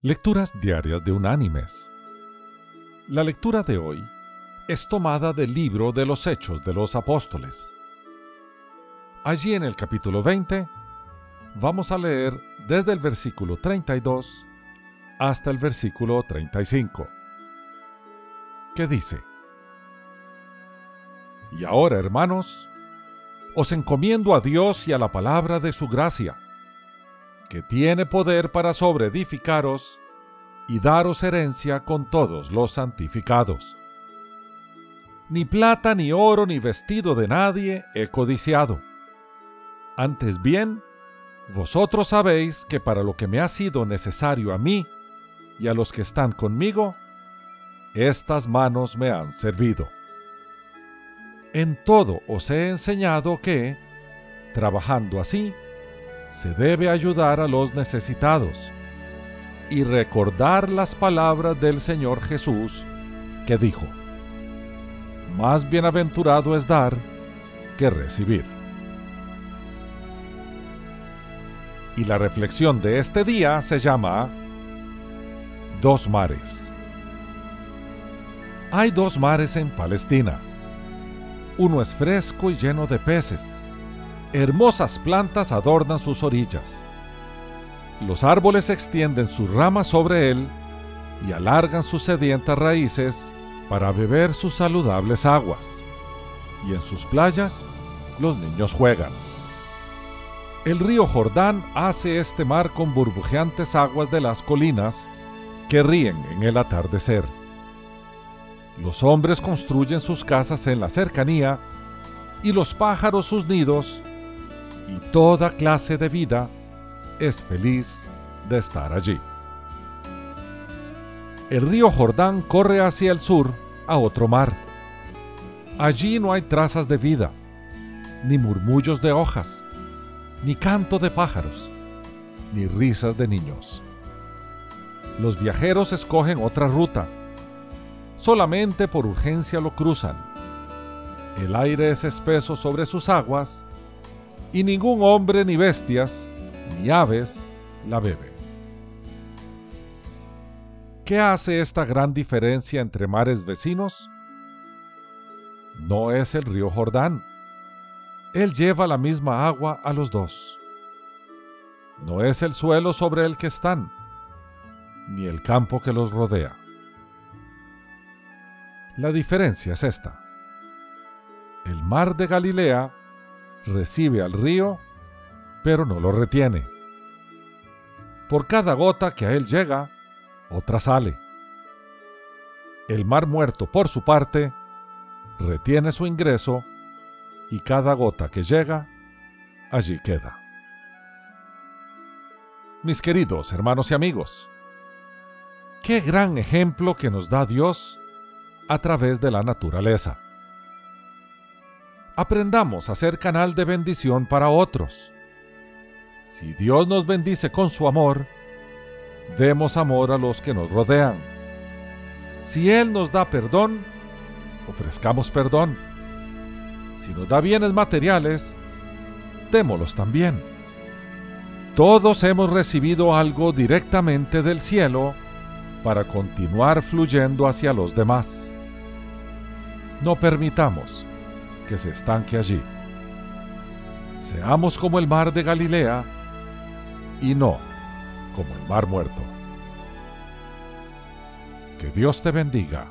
Lecturas Diarias de Unánimes. La lectura de hoy es tomada del libro de los Hechos de los Apóstoles. Allí en el capítulo 20 vamos a leer desde el versículo 32 hasta el versículo 35, que dice, Y ahora, hermanos, os encomiendo a Dios y a la palabra de su gracia que tiene poder para sobreedificaros y daros herencia con todos los santificados. Ni plata, ni oro, ni vestido de nadie he codiciado. Antes bien, vosotros sabéis que para lo que me ha sido necesario a mí y a los que están conmigo, estas manos me han servido. En todo os he enseñado que, trabajando así, se debe ayudar a los necesitados y recordar las palabras del Señor Jesús que dijo, más bienaventurado es dar que recibir. Y la reflexión de este día se llama Dos mares. Hay dos mares en Palestina. Uno es fresco y lleno de peces hermosas plantas adornan sus orillas. Los árboles extienden sus ramas sobre él y alargan sus sedientas raíces para beber sus saludables aguas. Y en sus playas los niños juegan. El río Jordán hace este mar con burbujeantes aguas de las colinas que ríen en el atardecer. Los hombres construyen sus casas en la cercanía y los pájaros sus nidos y toda clase de vida es feliz de estar allí. El río Jordán corre hacia el sur a otro mar. Allí no hay trazas de vida, ni murmullos de hojas, ni canto de pájaros, ni risas de niños. Los viajeros escogen otra ruta. Solamente por urgencia lo cruzan. El aire es espeso sobre sus aguas y ningún hombre ni bestias ni aves la beben. ¿Qué hace esta gran diferencia entre mares vecinos? No es el río Jordán. Él lleva la misma agua a los dos. No es el suelo sobre el que están, ni el campo que los rodea. La diferencia es esta. El mar de Galilea recibe al río, pero no lo retiene. Por cada gota que a él llega, otra sale. El mar muerto, por su parte, retiene su ingreso y cada gota que llega, allí queda. Mis queridos hermanos y amigos, qué gran ejemplo que nos da Dios a través de la naturaleza aprendamos a ser canal de bendición para otros. Si Dios nos bendice con su amor, demos amor a los que nos rodean. Si Él nos da perdón, ofrezcamos perdón. Si nos da bienes materiales, démoslos también. Todos hemos recibido algo directamente del cielo para continuar fluyendo hacia los demás. No permitamos que se estanque allí. Seamos como el mar de Galilea y no como el mar muerto. Que Dios te bendiga.